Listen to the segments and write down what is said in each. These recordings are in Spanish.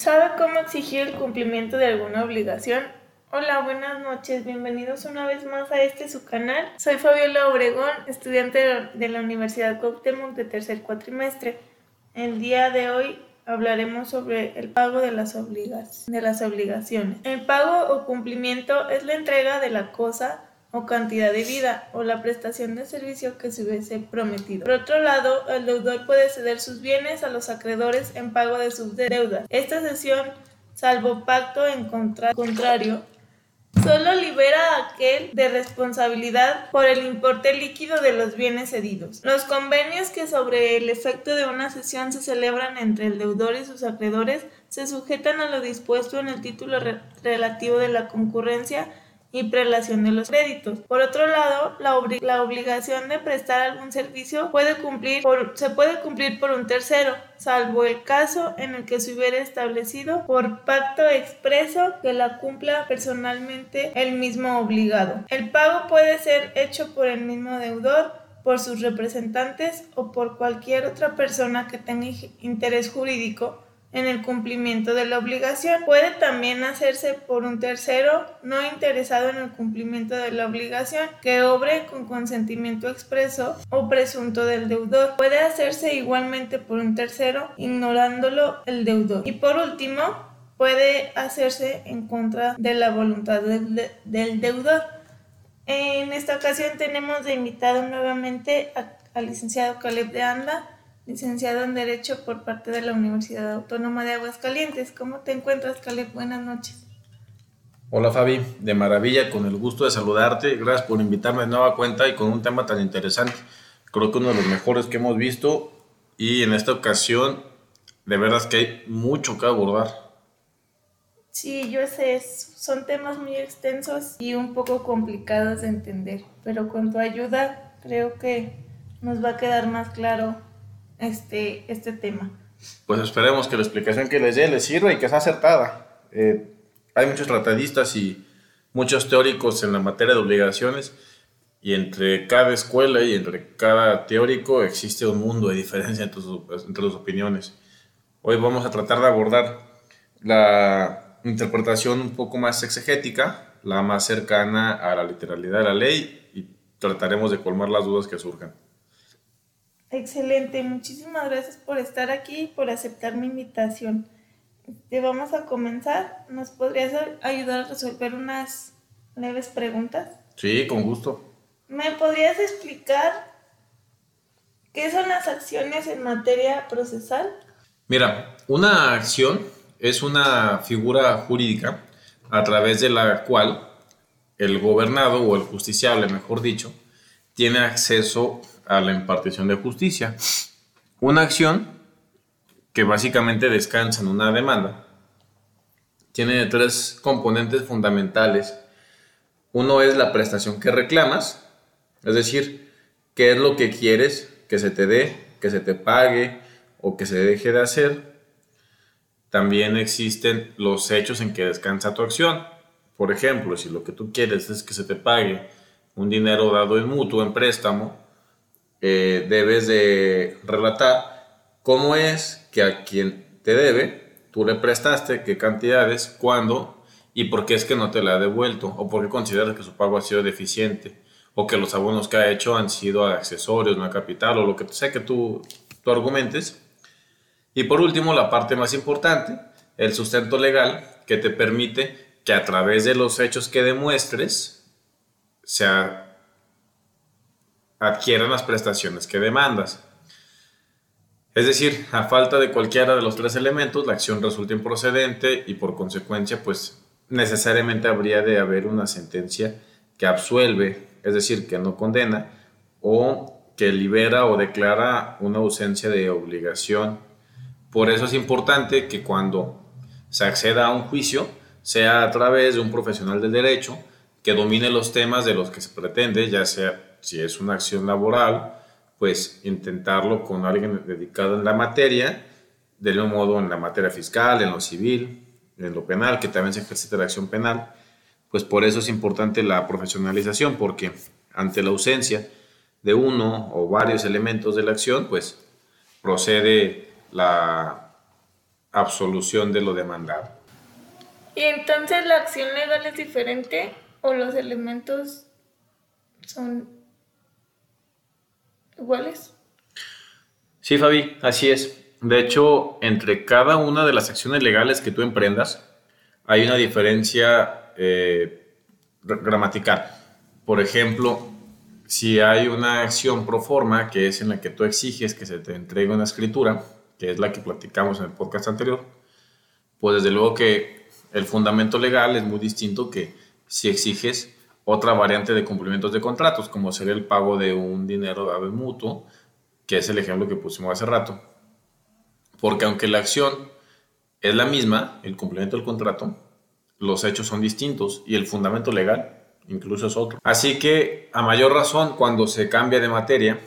¿Sabe cómo exigir el cumplimiento de alguna obligación? Hola, buenas noches, bienvenidos una vez más a este su canal. Soy Fabiola Obregón, estudiante de la Universidad Cuauhtémoc de tercer cuatrimestre. El día de hoy hablaremos sobre el pago de las, de las obligaciones. El pago o cumplimiento es la entrega de la cosa o cantidad de vida o la prestación de servicio que se hubiese prometido. Por otro lado, el deudor puede ceder sus bienes a los acreedores en pago de sus deudas. Esta cesión, salvo pacto en contrario, solo libera a aquel de responsabilidad por el importe líquido de los bienes cedidos. Los convenios que sobre el efecto de una cesión se celebran entre el deudor y sus acreedores se sujetan a lo dispuesto en el título relativo de la concurrencia y prelación de los créditos. Por otro lado, la, obligación de prestar algún servicio puede cumplir se puede cumplir por un tercero, salvo el caso en el que se hubiera establecido por pacto expreso que la cumpla personalmente el mismo obligado. El pago puede ser hecho por el mismo deudor por sus representantes o por cualquier otra persona que tenga interés jurídico en el cumplimiento de la obligación. Puede también hacerse por un tercero no interesado en el cumplimiento de la obligación que obre con consentimiento expreso o presunto del deudor. Puede hacerse igualmente por un tercero ignorándolo el deudor. Y por último, puede hacerse en contra de la voluntad del, deudor. En esta ocasión tenemos de invitado nuevamente al licenciado Caleb de Anda, licenciado en Derecho por parte de la Universidad Autónoma de Aguascalientes. ¿Cómo te encuentras, Caleb? Buenas noches. Hola Fabi, de maravilla, con el gusto de saludarte. Gracias por invitarme de nueva cuenta y con un tema tan interesante. Creo que uno de los mejores que hemos visto y en esta ocasión de verdad es que hay mucho que abordar. Sí, yo sé, son temas muy extensos y un poco complicados de entender, pero con tu ayuda creo que nos va a quedar más claro este, este tema. Pues esperemos que la explicación que les dé les sirva y que sea acertada. Eh, hay muchos tratadistas y muchos teóricos en la materia de obligaciones y entre cada escuela y entre cada teórico existe un mundo de diferencia entre sus, entre sus opiniones. Hoy vamos a tratar de abordar la interpretación un poco más exegética, la más cercana a la literalidad de la ley y trataremos de colmar las dudas que surjan. Excelente, muchísimas gracias por estar aquí y por aceptar mi invitación. Te vamos a comenzar. ¿Nos podrías ayudar a resolver unas leves preguntas? Sí, con gusto. ¿Me podrías explicar qué son las acciones en materia procesal? Mira, una acción es una figura jurídica a través de la cual el gobernado o el justiciable, mejor dicho, tiene acceso a la impartición de justicia. Una acción que básicamente descansa en una demanda tiene tres componentes fundamentales. Uno es la prestación que reclamas, es decir, qué es lo que quieres que se te dé, que se te pague o que se deje de hacer. También existen los hechos en que descansa tu acción. Por ejemplo, si lo que tú quieres es que se te pague un dinero dado en mutuo, en préstamo, eh, debes de relatar cómo es que a quien te debe, tú le prestaste, qué cantidades, cuándo y por qué es que no te la ha devuelto o por qué consideras que su pago ha sido deficiente o que los abonos que ha hecho han sido accesorios, no capital o lo que sea que tú, tú argumentes. Y por último, la parte más importante, el sustento legal que te permite que a través de los hechos que demuestres sea adquieran las prestaciones que demandas. Es decir, a falta de cualquiera de los tres elementos, la acción resulta improcedente y por consecuencia, pues necesariamente habría de haber una sentencia que absuelve, es decir, que no condena, o que libera o declara una ausencia de obligación. Por eso es importante que cuando se acceda a un juicio, sea a través de un profesional del derecho que domine los temas de los que se pretende, ya sea si es una acción laboral, pues intentarlo con alguien dedicado en la materia, de un modo en la materia fiscal, en lo civil, en lo penal, que también se ejercita la acción penal, pues por eso es importante la profesionalización, porque ante la ausencia de uno o varios elementos de la acción, pues procede la, absolución de lo demandado. ¿Y entonces la acción legal es diferente o los elementos son iguales? Sí, Fabi, así es. De hecho, entre cada una de las acciones legales que tú emprendas, hay una diferencia eh, gramatical. Por ejemplo, si hay una acción pro forma, que es en la que tú exiges que se te entregue una escritura, que es la que platicamos en el podcast anterior, pues desde luego que el fundamento legal es muy distinto que si exiges otra variante de cumplimientos de contratos, como sería el pago de un dinero en mutuo, que es el ejemplo que pusimos hace rato. Porque aunque la acción es la misma, el cumplimiento del contrato, los hechos son distintos y el fundamento legal incluso es otro. Así que a mayor razón cuando se cambia de materia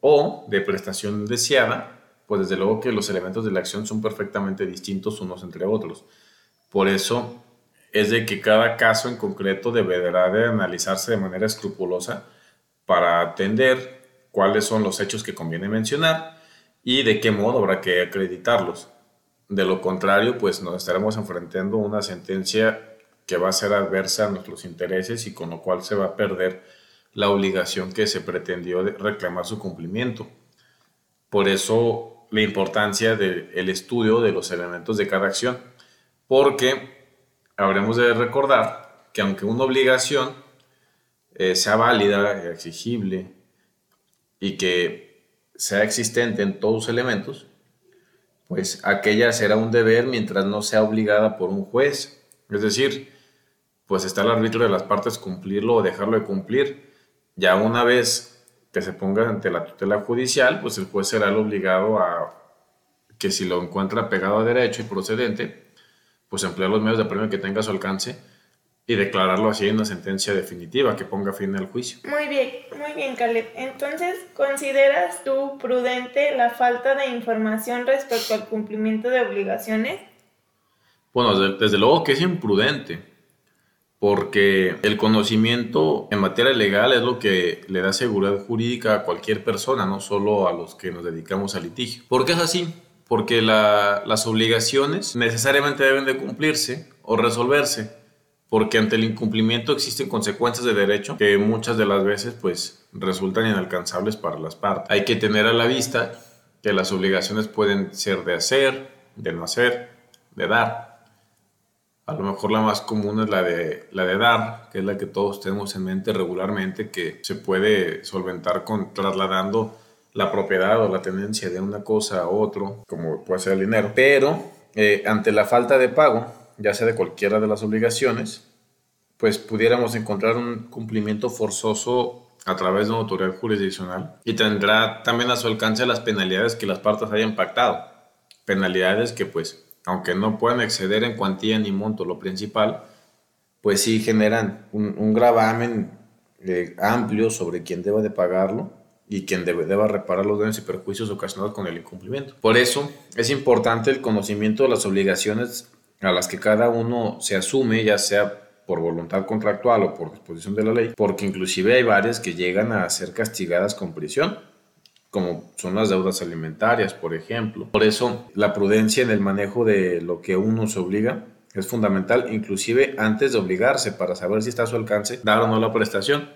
o de prestación deseada, pues desde luego que los elementos de la acción son perfectamente distintos unos entre otros. Por eso es de que cada caso en concreto deberá de analizarse de manera escrupulosa para atender cuáles son los hechos que conviene mencionar y de qué modo habrá que acreditarlos. De lo contrario, pues nos estaremos enfrentando a una sentencia que va a ser adversa a nuestros intereses y con lo cual se va a perder la obligación que se pretendió reclamar su cumplimiento. Por eso la importancia del estudio de los elementos de cada acción, porque habremos de recordar que aunque una obligación eh, sea válida, exigible y que sea existente en todos los elementos, pues aquella será un deber mientras no sea obligada por un juez. Es decir, pues está el árbitro de las partes cumplirlo o dejarlo de cumplir. Ya una vez que se ponga ante la tutela judicial, pues el juez será el obligado a que si lo encuentra pegado a derecho y procedente, pues emplear los medios de premio que tenga a su alcance y declararlo así en una sentencia definitiva que ponga fin al juicio. Muy bien, muy bien, Caleb. Entonces, ¿consideras tú prudente la falta de información respecto al cumplimiento de obligaciones? Bueno, desde, luego que es imprudente, porque el conocimiento en materia legal es lo que le da seguridad jurídica a cualquier persona, no solo a los que nos dedicamos al litigio. ¿Por qué es así? Porque las obligaciones necesariamente deben de cumplirse o resolverse porque ante el incumplimiento existen consecuencias de derecho que muchas de las veces pues resultan inalcanzables para las partes. Hay que tener a la vista que las obligaciones pueden ser de hacer, de no hacer, de dar. A lo mejor la más común es la de, la de dar, que es la que todos tenemos en mente regularmente, que se puede solventar con trasladando la propiedad o la tenencia de una cosa a otro, como puede ser el dinero. Pero eh, ante la falta de pago, ya sea de cualquiera de las obligaciones, pues pudiéramos encontrar un cumplimiento forzoso a través de una autoridad jurisdiccional y tendrá también a su alcance las penalidades que las partes hayan pactado. Penalidades que pues, aunque no puedan exceder en cuantía ni monto lo principal, pues sí generan un, gravamen eh, amplio sobre quien deba de pagarlo y quien debe, deba reparar los daños y perjuicios ocasionados con el incumplimiento. Por eso es importante el conocimiento de las obligaciones a las que cada uno se asume, ya sea por voluntad contractual o por disposición de la ley, porque inclusive hay varias que llegan a ser castigadas con prisión, como son las deudas alimentarias, por ejemplo. Por eso la prudencia en el manejo de lo que uno se obliga es fundamental, inclusive antes de obligarse para saber si está a su alcance dar o no la prestación.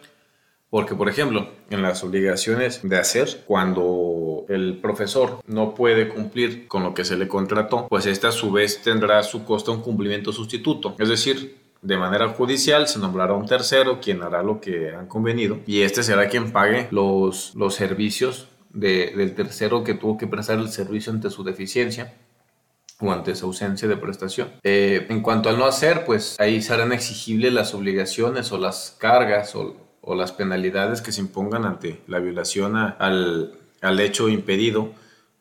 Porque, por ejemplo, en las obligaciones de hacer, cuando el profesor no puede cumplir con lo que se le contrató, pues este a su vez tendrá su costo un cumplimiento sustituto. Es decir, de manera judicial se nombrará un tercero quien hará lo que han convenido y este será quien pague los, los servicios del tercero que tuvo que prestar el servicio ante su deficiencia o ante su ausencia de prestación. Eh, en cuanto al no hacer, pues ahí serán exigibles las obligaciones o las cargas o o las penalidades que se impongan ante la violación al, al hecho impedido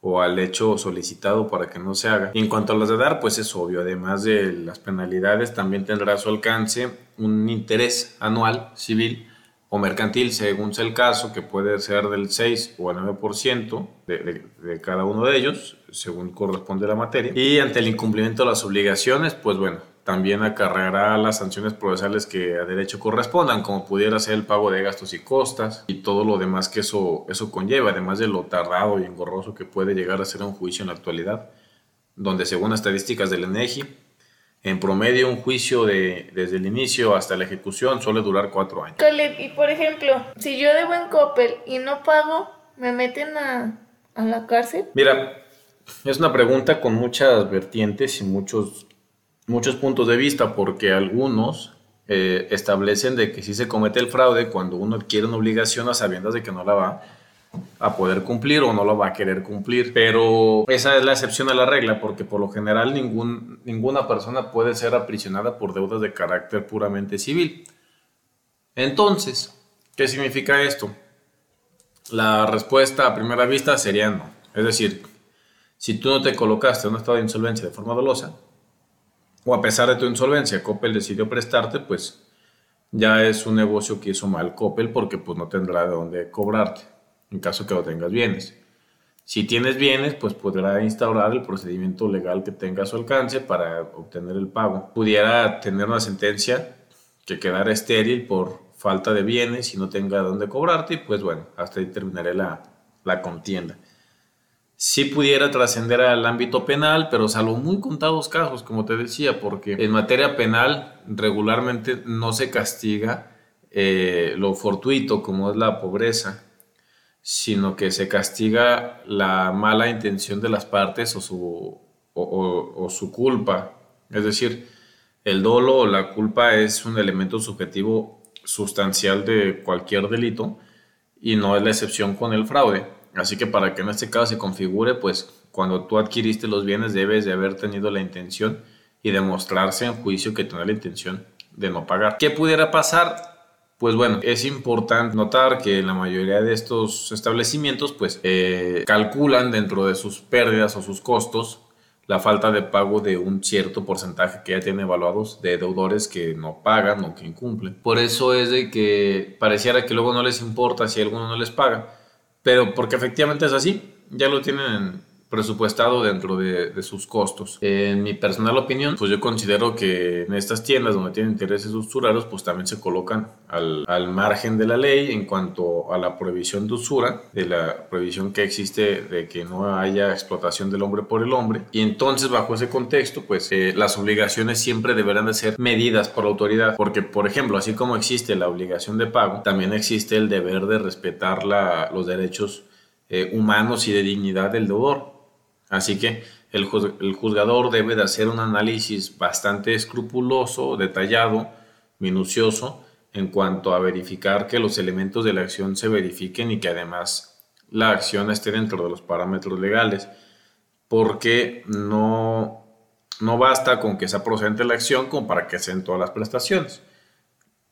o al hecho solicitado para que no se haga. Y en cuanto a las de dar, pues es obvio, además de las penalidades, también tendrá a su alcance un interés anual civil o mercantil, según sea el caso, que puede ser del 6 o el 9% de, de, de, cada uno de ellos, según corresponde la materia. Y ante el incumplimiento de las obligaciones, pues bueno, también acarreará las sanciones procesales que a derecho correspondan, como pudiera ser el pago de gastos y costas y todo lo demás que eso, eso conlleva, además de lo tardado y engorroso que puede llegar a ser un juicio en la actualidad. donde según estadísticas del ENEGI, en promedio un juicio de, desde el inicio hasta la ejecución suele durar cuatro años. Y por ejemplo, si yo debo en Coppel y no pago, ¿me meten a, a la cárcel? Mira, es una pregunta con muchas vertientes y muchos, muchos puntos de vista, porque algunos eh, establecen de que si se comete el fraude cuando uno adquiere una obligación a sabiendas de que no la va a poder cumplir o no lo va a querer cumplir. Pero esa es la excepción a la regla porque por lo general ningún, ninguna persona puede ser aprisionada por deudas de carácter puramente civil. Entonces, ¿qué significa esto? La respuesta a primera vista sería no. Es decir, si tú no te colocaste en un estado de insolvencia de forma dolosa, o a pesar de tu insolvencia, Coppel decidió prestarte, pues ya es un negocio que hizo mal Coppel porque pues no tendrá de dónde cobrarte en caso que no tengas bienes. Si tienes bienes, pues podrá instaurar el procedimiento legal que tenga a su alcance para obtener el pago. Pudiera tener una sentencia que quedara estéril por falta de bienes y no tenga dónde cobrarte, y pues bueno, hasta ahí terminaré la, la contienda. Sí pudiera trascender al ámbito penal, pero salvo muy contados casos, como te decía, porque en materia penal regularmente no se castiga eh, lo fortuito, como es la pobreza sino que se castiga la mala intención de las partes o su, o, su culpa. Es decir, el dolo o la culpa es un elemento subjetivo sustancial de cualquier delito y no es la excepción con el fraude. Así que para que en este caso se configure, pues cuando tú adquiriste los bienes debes de haber tenido la intención y demostrarse en juicio que tenía la intención de no pagar. ¿Qué pudiera pasar? Pues bueno, es importante notar que la mayoría de estos establecimientos pues eh, calculan dentro de sus pérdidas o sus costos la falta de pago de un cierto porcentaje que ya tienen evaluados de deudores que no pagan o que incumplen. Por eso es de que pareciera que luego no les importa si alguno no les paga, pero porque efectivamente es así, ya lo tienen presupuestado dentro de, sus costos. En mi personal opinión, pues yo considero que en estas tiendas donde tienen intereses usurarios, pues también se colocan al, al, margen de la ley en cuanto a la prohibición de usura, de la prohibición que existe de que no haya explotación del hombre por el hombre. Y entonces, bajo ese contexto, pues eh, las obligaciones siempre deberán de ser medidas por la autoridad, porque, por ejemplo, así como existe la obligación de pago, también existe el deber de respetar la, los derechos eh, humanos y de dignidad del deudor. Así que el, juzgador debe de hacer un análisis bastante escrupuloso, detallado, minucioso, en cuanto a verificar que los elementos de la acción se verifiquen y que además la acción esté dentro de los parámetros legales, porque no, no basta con que sea procedente la acción como para que sean todas las prestaciones.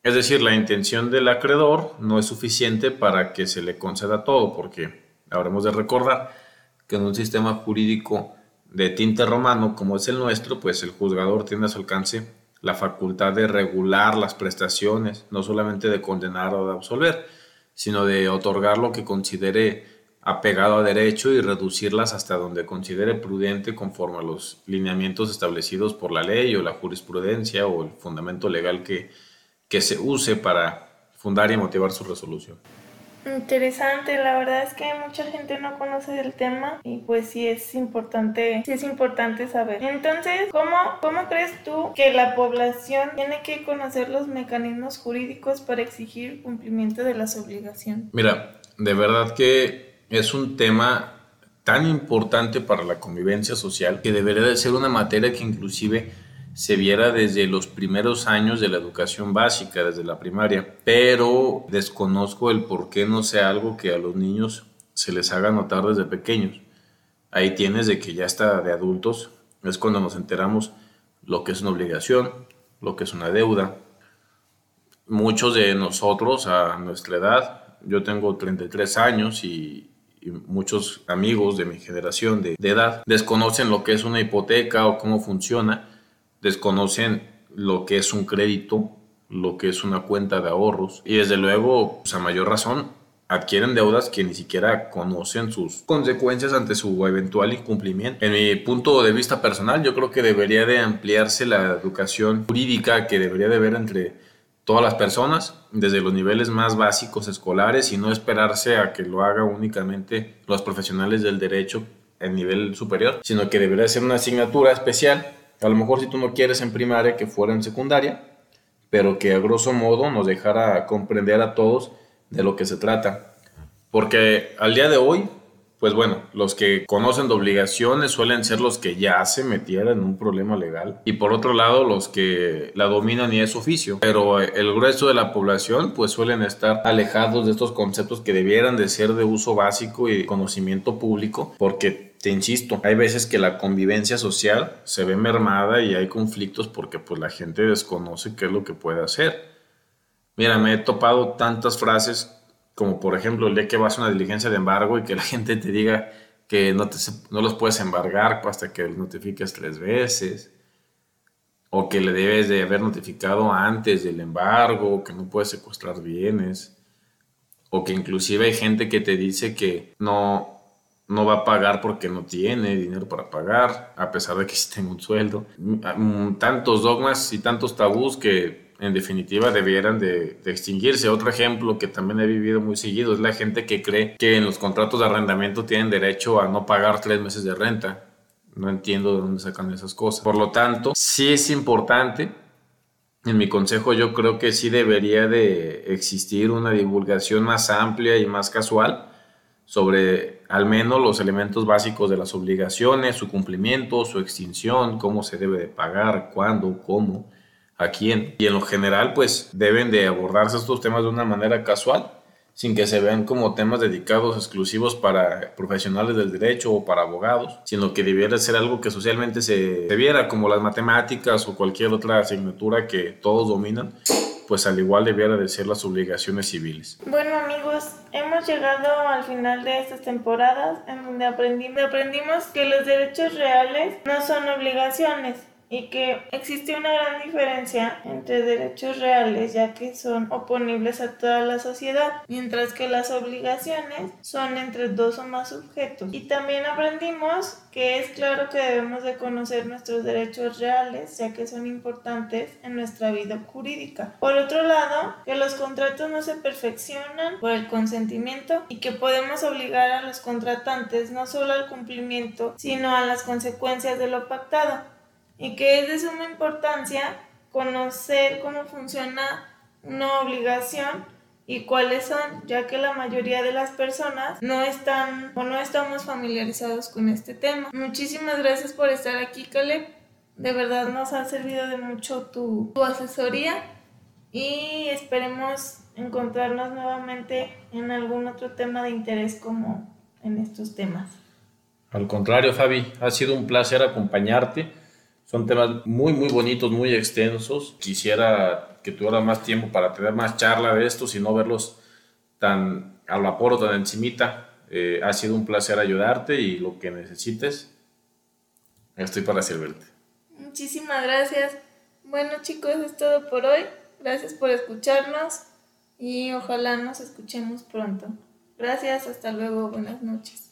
Es decir, la intención del acreedor no es suficiente para que se le conceda todo, porque habremos de recordar que en un sistema jurídico de tinte romano como es el nuestro, pues el juzgador tiene a su alcance la facultad de regular las prestaciones, no solamente de condenar o de absolver, sino de otorgar lo que considere apegado a derecho y reducirlas hasta donde considere prudente conforme a los lineamientos establecidos por la ley o la jurisprudencia o el fundamento legal que, que se use para fundar y motivar su resolución. Interesante, la verdad es que mucha gente no conoce del tema y pues sí es importante, sí es importante saber. Entonces, ¿cómo, ¿cómo crees tú que la población tiene que conocer los mecanismos jurídicos para exigir cumplimiento de las obligaciones? Mira, de verdad que es un tema tan importante para la convivencia social que debería de ser una materia que inclusive se viera desde los primeros años de la educación básica, desde la primaria, pero desconozco el por qué no sea algo que a los niños se les haga notar desde pequeños. Ahí tienes de que ya está de adultos, es cuando nos enteramos lo que es una obligación, lo que es una deuda. Muchos de nosotros a nuestra edad, yo tengo 33 años y, muchos amigos de mi generación de edad desconocen lo que es una hipoteca o cómo funciona desconocen lo que es un crédito, lo que es una cuenta de ahorros y desde luego, pues a mayor razón, adquieren deudas que ni siquiera conocen sus consecuencias ante su eventual incumplimiento. En mi punto de vista personal, yo creo que debería de ampliarse la educación jurídica que debería de haber entre todas las personas, desde los niveles más básicos escolares y no esperarse a que lo haga únicamente los profesionales del derecho en nivel superior, sino que debería ser una asignatura especial. A lo mejor si tú no quieres en primaria, que fuera en secundaria, pero que a grosso modo nos dejara comprender a todos de lo que se trata. Porque al día de hoy pues bueno, los que conocen de obligaciones suelen ser los que ya se metieran en un problema legal y por otro lado los que la dominan y es oficio, pero el grueso de la población pues suelen estar alejados de estos conceptos que debieran de ser de uso básico y conocimiento público porque te insisto, hay veces que la convivencia social se ve mermada y hay conflictos porque pues la gente desconoce qué es lo que puede hacer. Mira, me he topado tantas frases como por ejemplo el que vas a una diligencia de embargo y que la gente te diga que no, te, no los puedes embargar hasta que los notifiques tres veces, o que le debes de haber notificado antes del embargo, que no puedes secuestrar bienes, o que inclusive hay gente que te dice que no, no va a pagar porque no tiene dinero para pagar, a pesar de que sí tenga un sueldo. Mm, tantos dogmas y tantos tabús que en definitiva debieran de, extinguirse. Otro ejemplo que también he vivido muy seguido es la gente que cree que en los contratos de arrendamiento tienen derecho a no pagar tres meses de renta. No entiendo de dónde sacan esas cosas. Por lo tanto, sí es importante. En mi consejo yo creo que sí debería de existir una divulgación más amplia y más casual sobre al menos los elementos básicos de las obligaciones, su cumplimiento, su extinción, cómo se debe de pagar, cuándo, cómo a quién. Y en lo general, pues deben de abordarse estos temas de una manera casual, sin que se vean como temas dedicados exclusivos para profesionales del derecho o para abogados, sino que debiera ser algo que socialmente se, viera como las matemáticas o cualquier otra asignatura que todos dominan, pues al igual debiera de ser las obligaciones civiles. Bueno amigos, hemos llegado al final de estas temporadas en donde aprendimos que los derechos reales no son obligaciones, y que existe una gran diferencia entre derechos reales ya que son oponibles a toda la sociedad, mientras que las obligaciones son entre dos o más sujetos. Y también aprendimos que es claro que debemos de conocer nuestros derechos reales ya que son importantes en nuestra vida jurídica. Por otro lado, que los contratos no se perfeccionan por el consentimiento y que podemos obligar a los contratantes no solo al cumplimiento, sino a las consecuencias de lo pactado y que es de suma importancia conocer cómo funciona una obligación y cuáles son, ya que la mayoría de las personas no están o no estamos familiarizados con este tema. Muchísimas gracias por estar aquí, Caleb. De verdad nos ha servido de mucho tu, tu asesoría y esperemos encontrarnos nuevamente en algún otro tema de interés como en estos temas. Al contrario, Fabi, ha sido un placer acompañarte son temas muy, muy bonitos, muy extensos. Quisiera que tuviera más tiempo para tener más charla de estos y no verlos tan al vapor o tan encimita. Eh, ha sido un placer ayudarte y lo que necesites, estoy para servirte. Muchísimas gracias. Bueno chicos, es todo por hoy. Gracias por escucharnos y ojalá nos escuchemos pronto. Gracias, hasta luego, buenas noches.